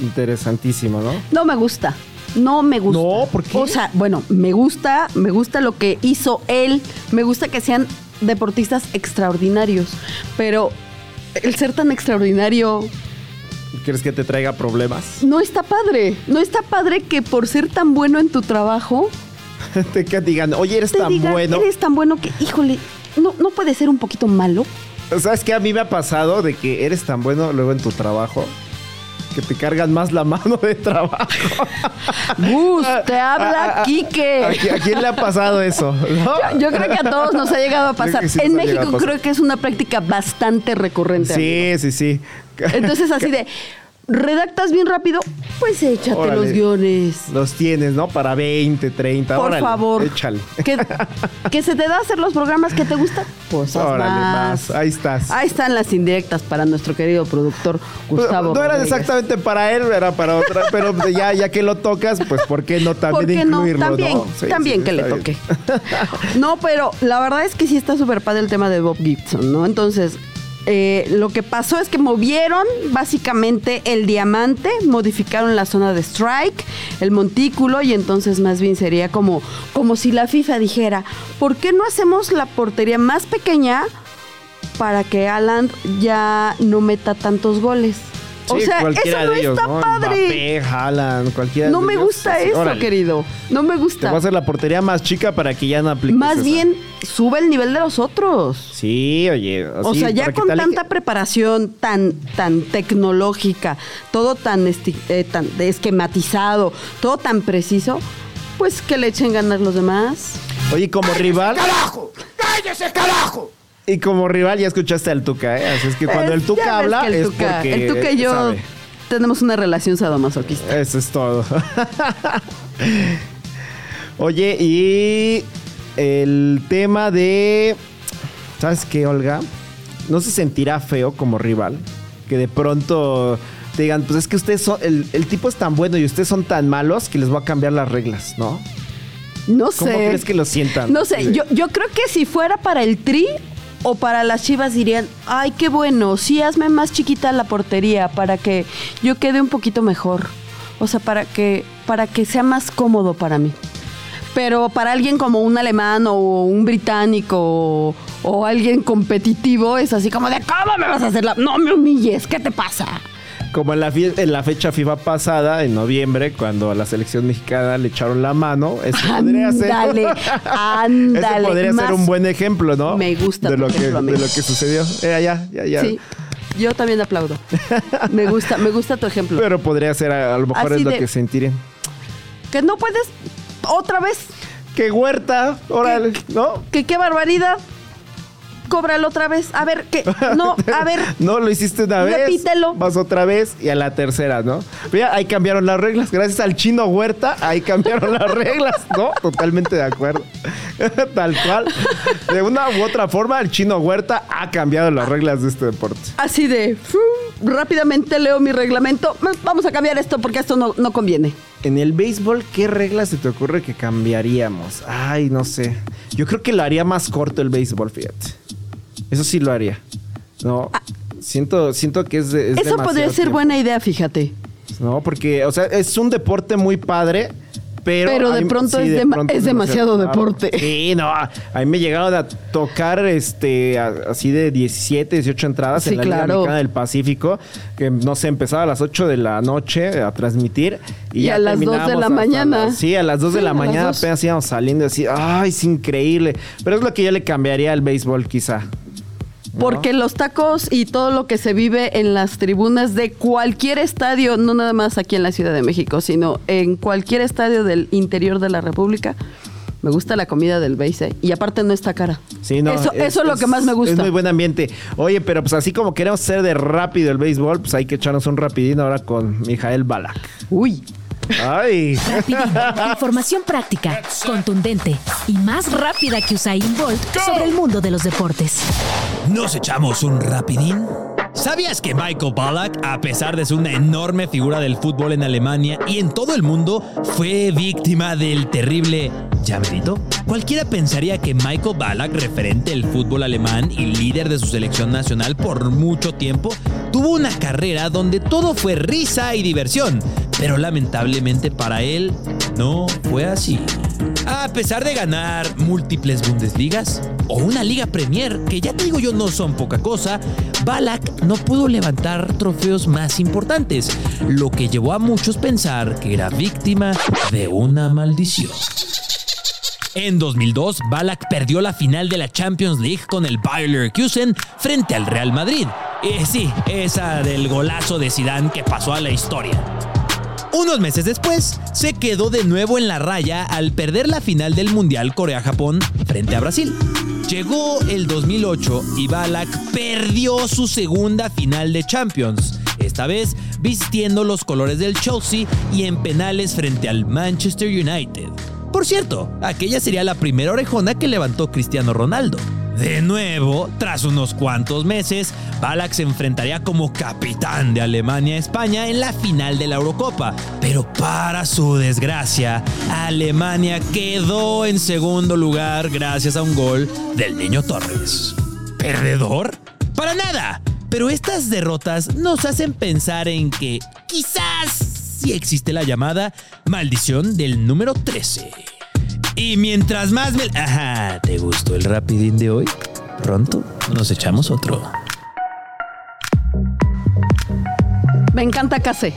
Interesantísimo, ¿no? No me gusta. No me gusta. No, ¿por qué? O sea, bueno, me gusta, me gusta lo que hizo él. Me gusta que sean deportistas extraordinarios. Pero el ser tan extraordinario ¿Quieres que te traiga problemas? no está padre. No está padre que por ser tan bueno en tu trabajo, te que digan, oye, eres te tan digan, bueno. eres tan bueno que, híjole, no, no puede ser un poquito malo. ¿Sabes qué? A mí me ha pasado de que eres tan bueno luego en tu trabajo que te cargan más la mano de trabajo. Gus, te ¿A, habla Quique. a qui- a quién le ha pasado eso? ¿no? Yo creo que a todos nos ha llegado a pasar. sí en México pasar. creo que es una práctica bastante recurrente. amigo. Sí, sí, sí. Entonces así de, redactas bien rápido, pues échate Órale. los guiones. Los tienes, ¿no? Para 20, 30. Por órale, favor. Échale. Que, que se te da hacer los programas que te gustan, pues haz Órale, más. Ahí estás. Ahí están las indirectas para nuestro querido productor Gustavo. no era Rodríguez. exactamente para él, era para otra, pero ya, ya que lo tocas, pues ¿por qué no ¿Por también qué no? incluirlo? También, no? Sí, también sí, que le toque. No, pero la verdad es que sí está súper padre el tema de Bob Gibson, ¿no? Entonces, eh, lo que pasó es que movieron básicamente el diamante, modificaron la zona de strike, el montículo, y entonces más bien sería como, como si la FIFA dijera, ¿por qué no hacemos la portería más pequeña para que Alan ya no meta tantos goles? O sea, eso no de ellos, está ¿no? padre. Mbappé, Haaland, cualquiera No de me ellos, gusta así, eso, órale. querido. No me Te gusta. voy a hacer la portería más chica para que ya no apliques Más esa. bien, sube el nivel de los otros. Sí, oye. o sea, ya con te tanta preparación tan, tan tecnológica, todo tan, eh, tan esquematizado, todo tan preciso, pues que le echen ganas los demás. Oye, como rival. ¡Carajo! ¡Cállese, carajo! Y como rival ya escuchaste al Tuca, ¿eh? Así es que cuando Es- el Tuca habla el es Tuca- porque El Tuca y yo sabe. tenemos una relación sadomasoquista. Eso es todo. Oye, y el tema de. ¿Sabes qué, Olga? ¿No se sentirá feo como rival? Que de pronto te digan, pues es que ustedes son. El, el tipo es tan bueno y ustedes son tan malos que les voy a cambiar las reglas, ¿no? No ¿Cómo sé. crees que lo sientan? No sé, yo, yo creo que si fuera para el tri o para las chivas dirían, ay, qué bueno, sí, hazme más chiquita la portería para que yo quede un poquito mejor. O sea, para que, para que sea más cómodo para mí. Pero para alguien como un alemán o un británico o, o alguien competitivo es así como de, ¿cómo me vas a hacer la...? No me humilles, ¿qué te pasa? Como en la, en la fecha FIFA pasada, en noviembre, cuando a la selección mexicana le echaron la mano, ese podría ser, Ándale, ándale, podría ser un buen ejemplo, ¿no? Me gusta de lo que de lo que sucedió. Eh, ya, ya, ya. Sí, yo también aplaudo. Me gusta, me gusta tu ejemplo. Pero podría ser, a, a lo mejor Así es lo de- que sentirían. Que no puedes otra vez. ¡Qué huerta! Órale, ¿no? Que qué barbaridad. Cóbralo otra vez. A ver, que no, a ver. No lo hiciste una vez. Repítelo. Vas otra vez y a la tercera, ¿no? Mira, ahí cambiaron las reglas. Gracias al chino Huerta, ahí cambiaron las reglas, ¿no? Totalmente de acuerdo. Tal cual. De una u otra forma, el chino Huerta ha cambiado las reglas de este deporte. Así de rápidamente leo mi reglamento. Vamos a cambiar esto porque esto no, no conviene. En el béisbol, ¿qué reglas se te ocurre que cambiaríamos? Ay, no sé. Yo creo que lo haría más corto el béisbol, fíjate. Eso sí lo haría. No. Siento, siento que es, de- es Eso podría ser tiempo. buena idea, fíjate. No, porque, o sea, es un deporte muy padre, pero. Pero de mí- pronto es dema- es demasiado deporte. Sí, no. A mí me llegaron a tocar este a- así de 17, 18 entradas Sí, en la Liga claro. Mexicana del Pacífico, que no sé, empezaba a las 8 de la noche a transmitir. Y, Y ya a las 2 de la mañana. sí, a las 2 de la mañana 2. apenas íbamos saliendo así. Ay, es increíble. Pero es lo que yo le cambiaría al béisbol, quizá. Porque los tacos y todo lo que se vive en las tribunas de cualquier estadio, no nada más aquí en la Ciudad de México, sino en cualquier estadio del interior de la República, me gusta la comida del base. ¿eh? Y aparte no está cara. Sí, no, eso, eso es lo que más me Es gusta. muy buen ambiente. Oye, pero pues así como queremos ser de rápido el béisbol, pues hay que echarnos un rapidín ahora con Mijael Balak. Uy. Ay. Rapidín, información práctica, contundente y más rápida que Usain Bolt sobre el mundo de los deportes. ¿Nos echamos un rapidín? ¿Sabías que Michael Ballack, a pesar de ser una enorme figura del fútbol en Alemania y en todo el mundo, fue víctima del terrible llamerito? Cualquiera pensaría que Michael Ballack, referente del fútbol alemán y líder de su selección nacional por mucho tiempo, tuvo una carrera donde todo fue risa y diversión, pero lamentablemente para él no fue así. A pesar de ganar múltiples Bundesligas o una Liga Premier, que ya te digo yo no son poca cosa, Balak no pudo levantar trofeos más importantes, lo que llevó a muchos pensar que era víctima de una maldición. En 2002, Balak perdió la final de la Champions League con el Bayer Leverkusen frente al Real Madrid. Eh, sí, esa del golazo de Zidane que pasó a la historia. Unos meses después, se quedó de nuevo en la raya al perder la final del Mundial Corea-Japón frente a Brasil. Llegó el 2008 y Balak perdió su segunda final de Champions. Esta vez vistiendo los colores del Chelsea y en penales frente al Manchester United. Por cierto, aquella sería la primera orejona que levantó Cristiano Ronaldo. De nuevo, tras unos cuantos meses, Ballack se enfrentaría como capitán de Alemania a España en la final de la Eurocopa. Pero para su desgracia, Alemania quedó en segundo lugar gracias a un gol del niño Torres. ¿Perdedor? Para nada. Pero estas derrotas nos hacen pensar en que quizás sí existe la llamada maldición del número 13. Y mientras más me... Ajá, ¿te gustó el rapidín de hoy? Pronto nos echamos otro. Me encanta Case.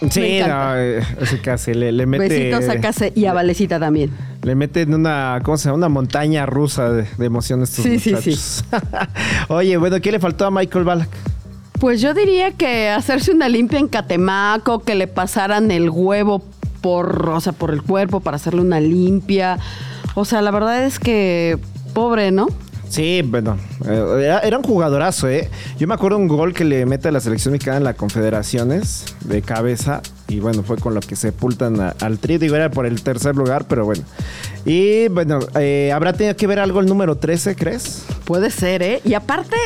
Me Sí, encanta. no, eh, ese casi le, le mete. Besitos a Case y a Valecita también. Le mete en una, ¿cómo se llama? Una montaña rusa de, de emociones estos Sí, sí, muchachos. Oye, bueno, ¿qué le faltó a Michael Ballack? Pues yo diría que hacerse una limpia en Catemaco, que le pasaran el huevo por, o sea, por el cuerpo para hacerle una limpia. O sea, la verdad es que pobre, ¿no? Sí, bueno, eh, era, era un jugadorazo, ¿eh? Yo me acuerdo un gol que le mete a la selección mexicana en la Confederaciones de cabeza y bueno, fue con lo que sepultan a- al tri. Digo, era por el tercer lugar, pero bueno. Y bueno, eh, ¿habrá tenido que ver algo el número 13, crees? Puede ser, ¿eh? Y aparte,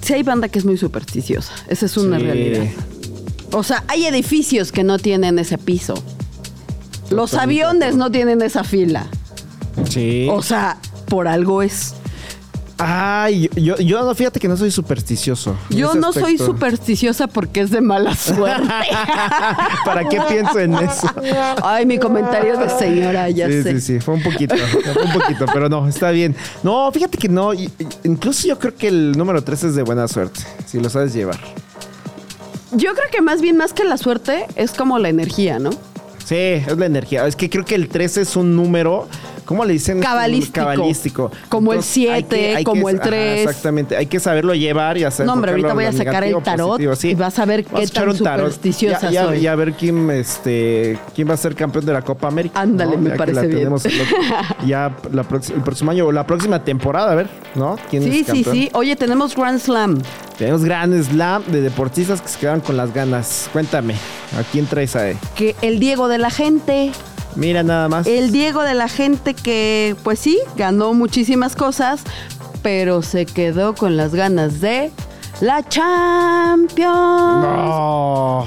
sí hay banda que es muy supersticiosa. Esa es una Sí. realidad. O sea, hay edificios que no tienen ese piso. Los aviones no tienen esa fila. Sí. O sea, por algo es. Ay, yo, yo no, fíjate que no soy supersticioso. Yo no soy supersticiosa porque es de mala suerte. ¿Para qué pienso en eso? Ay, mi comentario de señora, ya sí, sé. sí, sí, fue un poquito, fue un poquito, pero no, está bien. No, fíjate que no, incluso yo creo que el número 3 es de buena suerte, si lo sabes llevar. Yo creo que más bien, más que la suerte, es como la energía, ¿no? Sí, es la energía. Es que creo que el 3 es un número, ¿cómo le dicen? Cabalístico. Cabalístico. Como el hay siete, que- hay como que- el tres. exactamente, hay que saberlo llevar y hacer. No, hombre, ahorita voy a sacar el tarot y vas a ver Vamos qué tan supersticiosa Ya- ya- soy. Y a ver quién, este, quién va a ser campeón de la Copa América. Ándale, me Ya parece bien. tenemos lo- ya la el próximo año o la próxima temporada, a ver, ¿no? ¿Quién Sí, es sí, campeón? sí. Oye, tenemos Grand Slam. Tenemos gran slam de deportistas que se quedaron con las ganas. Cuéntame, ¿a quién traes ahí? Que el Diego de la gente. Mira nada más. El Diego de la gente que, pues sí, ganó muchísimas cosas, pero se quedó con las ganas de la Champions. No.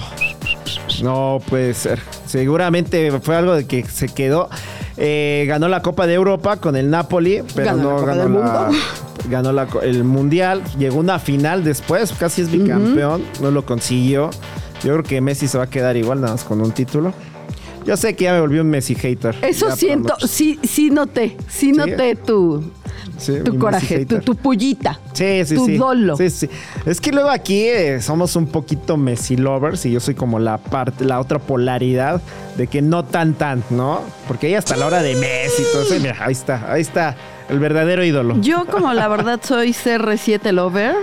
No puede ser. Seguramente fue algo de que se quedó. Eh, ganó la Copa de Europa con el Napoli, pero Ganó la no Copa ganó del la- Mundo. ganó la el Mundial. Llegó una final después, casi es bicampeón. No lo consiguió. Yo creo que Messi se va a quedar igual, nada más con un título. Yo sé que ya me volví un Messi hater. Eso Ya siento, mucho. sí, sí noté, sí noté tu, Sí, tu coraje, tu, tu pullita, Sí, sí, tu sí. dolo. Sí, sí. Es que luego aquí eh, somos un poquito Messi lovers y yo soy como la parte, la otra polaridad de que no tan tan, ¿no? Porque ahí hasta la hora de Messi y todo eso, mira, ahí está, ahí está el verdadero ídolo. Yo como la verdad soy CR7 lover,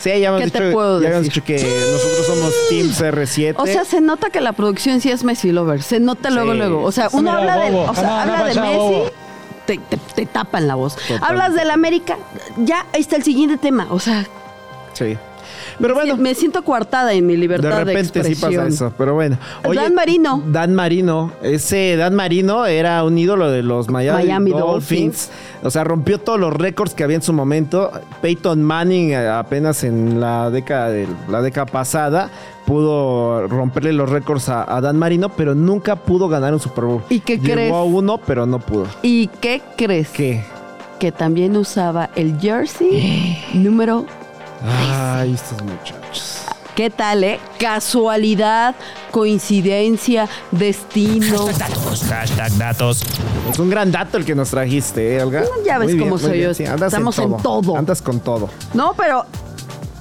Sí, ya habíamos, ¿Qué te dicho, puedo ya decir? dicho que nosotros somos Team CR7. o sea, se nota que la producción sí es Messi lover, se nota luego, Sí. luego. O sea, uno Mira, habla de, o sea, habla de Messi, bobo. te, te, te tapan la voz. Totalmente. Hablas del América, ya está el siguiente tema. O sea, sí. Pero bueno, me siento coartada en mi de libertad de, repente sí expresión. pasa eso, pero bueno. Dan Marino. Dan Marino, ese Dan Marino era un ídolo de los Miami, Miami Dolphins. O sea, rompió todos los récords que había en su momento. Peyton Manning eh, apenas en la década de la década pasada pudo romperle los récords a, a Dan Marino, pero nunca pudo ganar un Super Bowl. ¿Y qué Llegó crees? a uno, pero no pudo. ¿Y qué crees? ¿Qué? Que también usaba el jersey número Ay, estos muchachos. ¿Qué tal, eh? Casualidad, coincidencia, destino. Datos, hashtag datos. Es un gran dato el que nos trajiste, ¿eh, Olga? Ya ves Muy bien, cómo muy soy bien. yo. Sí, andas Estamos en todo. Andas con todo. No, pero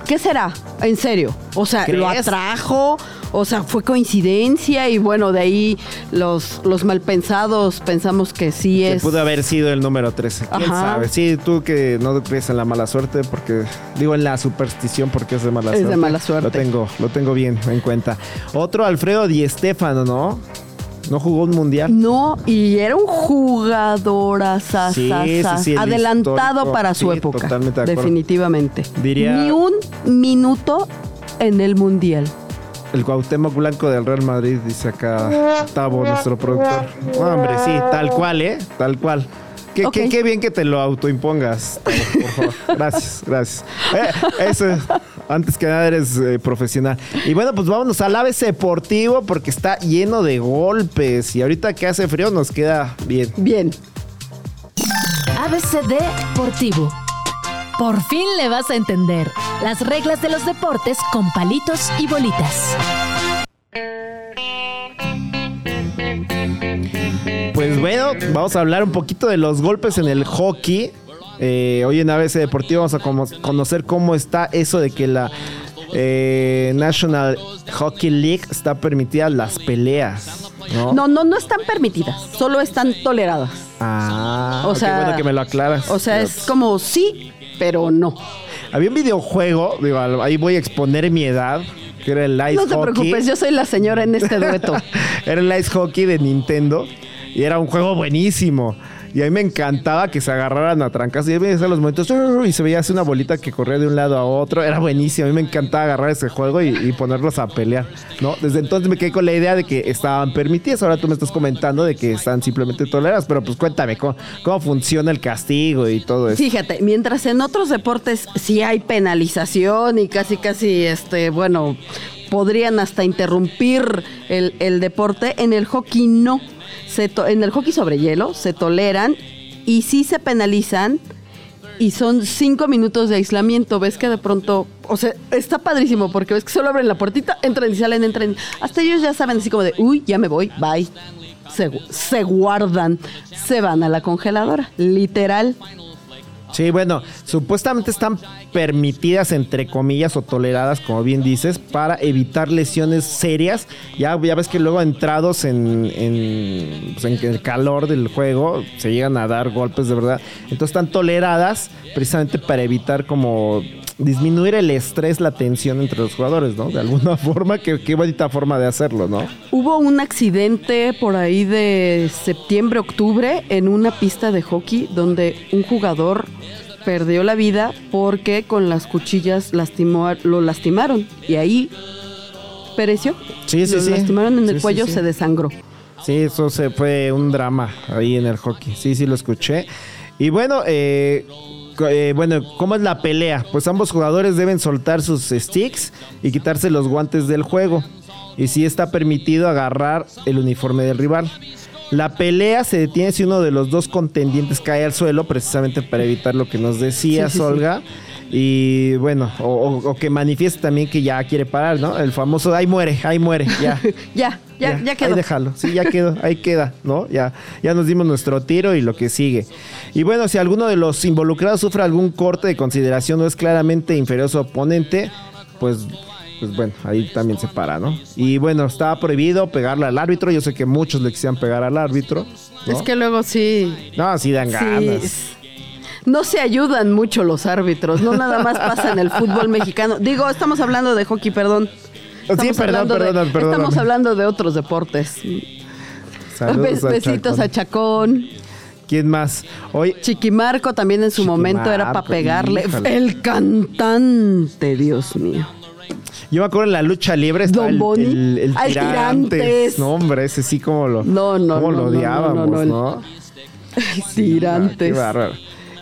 ¿qué será? En serio. O sea, lo ¿Crees? atrajo, o sea, fue coincidencia y bueno, de ahí los, los malpensados pensamos que sí Que es. pudo haber sido el número 13. ¿Quién Ajá. sabe? Sí, tú que no crees en la mala suerte, porque digo en la superstición, porque es de mala Es de suerte. mala suerte. Lo tengo, lo tengo bien en cuenta. Otro, Alfredo Di Stéfano, ¿no? No jugó un mundial. No, y era un jugador Sí, sí, sí, el adelantado para su Sí, época. totalmente de acuerdo. Definitivamente. Diría- Ni un minuto en el Mundial. El Cuauhtémoc Blanco del Real Madrid, dice acá Tavo, nuestro productor. No, hombre, sí, tal cual, ¿eh? Tal cual. Qué, Ok. qué- qué bien que te lo autoimpongas, Tavo, por favor. Gracias, gracias. Eh, eso, antes que nada eres eh, profesional. Y bueno, pues vámonos al ABC Deportivo porque está lleno de golpes y ahorita que hace frío nos queda bien. Bien. ABCD Deportivo. Por fin le vas a entender las reglas de los deportes con palitos y bolitas. Pues bueno, vamos a hablar un poquito de los golpes en el hockey. Eh, hoy en ABC Deportivo vamos a como- conocer cómo está eso de que la eh, National Hockey League está permitida las peleas. ¿no? No, no, no están permitidas, solo están toleradas. Ah, O sea, bueno que me lo aclaras. O sea, es como sí, pero no. Había un videojuego, digo, ahí voy a exponer mi edad, que era el Ice No te Hockey. preocupes, yo soy la señora en este dueto. era el Ice Hockey de Nintendo y era un juego buenísimo. Y a mí me encantaba que se agarraran a trancas y veías a los momentos y se veía así una bolita que corría de un lado a otro. Era buenísimo. A mí me encantaba agarrar ese juego y, y ponerlos a pelear. ¿no? Desde entonces me quedé con la idea de que estaban permitidas. Ahora tú me estás comentando de que están simplemente toleradas. Pero pues cuéntame cómo, cómo funciona el castigo y todo eso. Fíjate, mientras en otros deportes sí hay penalización y casi, casi, este, bueno, podrían hasta interrumpir el, el deporte, en el hockey no. Se en el hockey sobre hielo se toleran y sí se penalizan y son cinco minutos de aislamiento. Ves que de pronto, o sea, está padrísimo porque ves que solo abren la puertita, entran y salen, entran. Hasta ellos ya saben así como de, uy, ya me voy, bye. Se guardan, se van a la congeladora, literal. Sí, bueno, supuestamente están permitidas, entre comillas, o toleradas, como bien dices, para evitar lesiones serias. Ya, ves que luego entrados en, en, pues, en el calor del juego, se llegan a dar golpes de verdad. Entonces están toleradas precisamente para evitar como disminuir el estrés, la tensión entre los jugadores, ¿no? De alguna forma, qué, qué bonita forma de hacerlo, ¿no? Hubo un accidente por ahí de septiembre, octubre, en una pista de hockey donde un jugador perdió la vida porque con las cuchillas lastimó, lo lastimaron y ahí pereció. Sí, sí, lo sí. lastimaron en el sí, cuello, sí. se desangró. Sí, eso se fue un drama ahí en el hockey. Sí, sí, lo escuché. Y bueno, eh, eh, bueno, ¿cómo es la pelea? Pues ambos jugadores deben soltar sus sticks y quitarse los guantes del juego. Y sí está permitido agarrar el uniforme del rival. La pelea se detiene si uno de los dos contendientes cae al suelo, precisamente para evitar lo que nos decía Sí. Olga. Y bueno, o, o- o que manifieste también que ya quiere parar, ¿no? El famoso, ahí muere, ahí muere, ya. Ya, ya, ya, quedó. Ahí déjalo. Sí, ya quedó. Ahí queda, ¿no? Ya, ya nos dimos nuestro tiro y lo que sigue. Y bueno, si alguno de los involucrados sufre algún corte de consideración o es claramente inferior a su oponente, pues, pues bueno, ahí también se para, ¿no? Y bueno, estaba prohibido pegarle al árbitro. Yo sé que muchos le quisieran pegar al árbitro. ¿no? Es que luego sí, No, sí dan sí, ganas. no se ayudan mucho los árbitros, no nada más pasa en el fútbol mexicano. Digo, estamos hablando de hockey, perdón. Estamos perdón, perdóname, perdóname. Estamos hablando de otros deportes. Saludos Bes- al besitos Chacón. a Chacón. ¿Quién más? Hoy, Chiquimarco también en su momento era para pegarle. El cantante, Dios mío. Yo me acuerdo en la lucha libre estaba el, el, el tirantes. Tirantes. No, hombre, ese sí como lo, No, no, no, lo odiábamos, no, no. Tirantes. Qué bárbaro.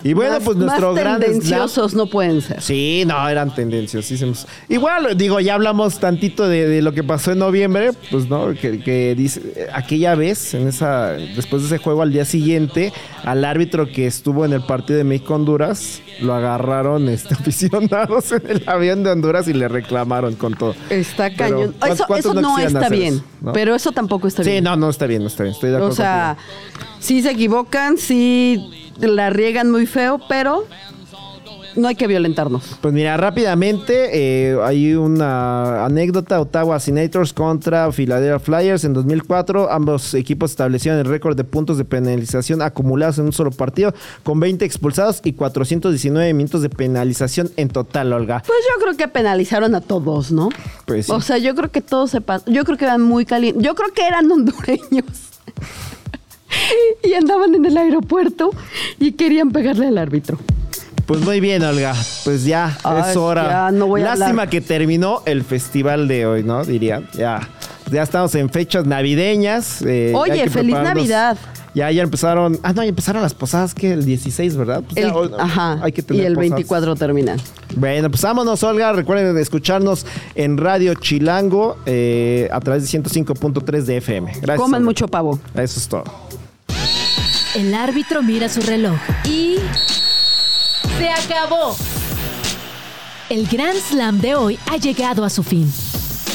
Y bueno, Más- pues nuestro más gran slam- tendenciosos no pueden ser. Sí, no, eran tendenciosísimos. Igual, digo, ya hablamos tantito de, de lo que pasó en noviembre, pues no, que, que dice, aquella vez, en esa, después de ese juego al día siguiente, al árbitro que estuvo en el partido de México-Honduras, lo agarraron este, aficionados en el avión de Honduras y le reclamaron con todo. Está cañón. ¿cuántos- Eso, eso no está bien. eso, no? Pero eso tampoco está Sí, bien. no, no está bien, no está bien, estoy de acuerdo. O sea, sí se equivocan, sí la riegan muy feo, pero no hay que violentarnos. Pues mira, rápidamente eh, hay una anécdota, Ottawa Senators contra Philadelphia Flyers en 2004. Ambos equipos establecieron el récord de puntos de penalización acumulados en un solo partido, con 20 expulsados y 419 minutos de penalización en total, Olga. Pues yo creo que penalizaron a todos, ¿no? Pues sí. O sea, yo creo que todos se pas- Yo creo que eran muy calientes. Yo creo que eran hondureños. y andaban en el aeropuerto y querían pegarle al árbitro. Pues muy bien, Olga. Pues ya Ay, es hora. ya no voy a Lástima hablar. que terminó el festival de hoy, ¿no? Diría. Ya. Ya estamos en fechas navideñas. eh, Oye, feliz. Navidad. Ya, ya empezaron. Ah, no, ya empezaron las posadas que el 16, ¿verdad? Pues ya El- hoy- ajá. Hay que y tener el posadas. 24 terminan. Bueno, pues vámonos, Olga. Recuerden escucharnos en Radio Chilango eh, a través de 105.3 de FM. Gracias. Coman Olga. mucho pavo. Eso es todo. El árbitro mira su reloj y... ¡Se acabó! El Grand Slam de hoy ha llegado a su fin.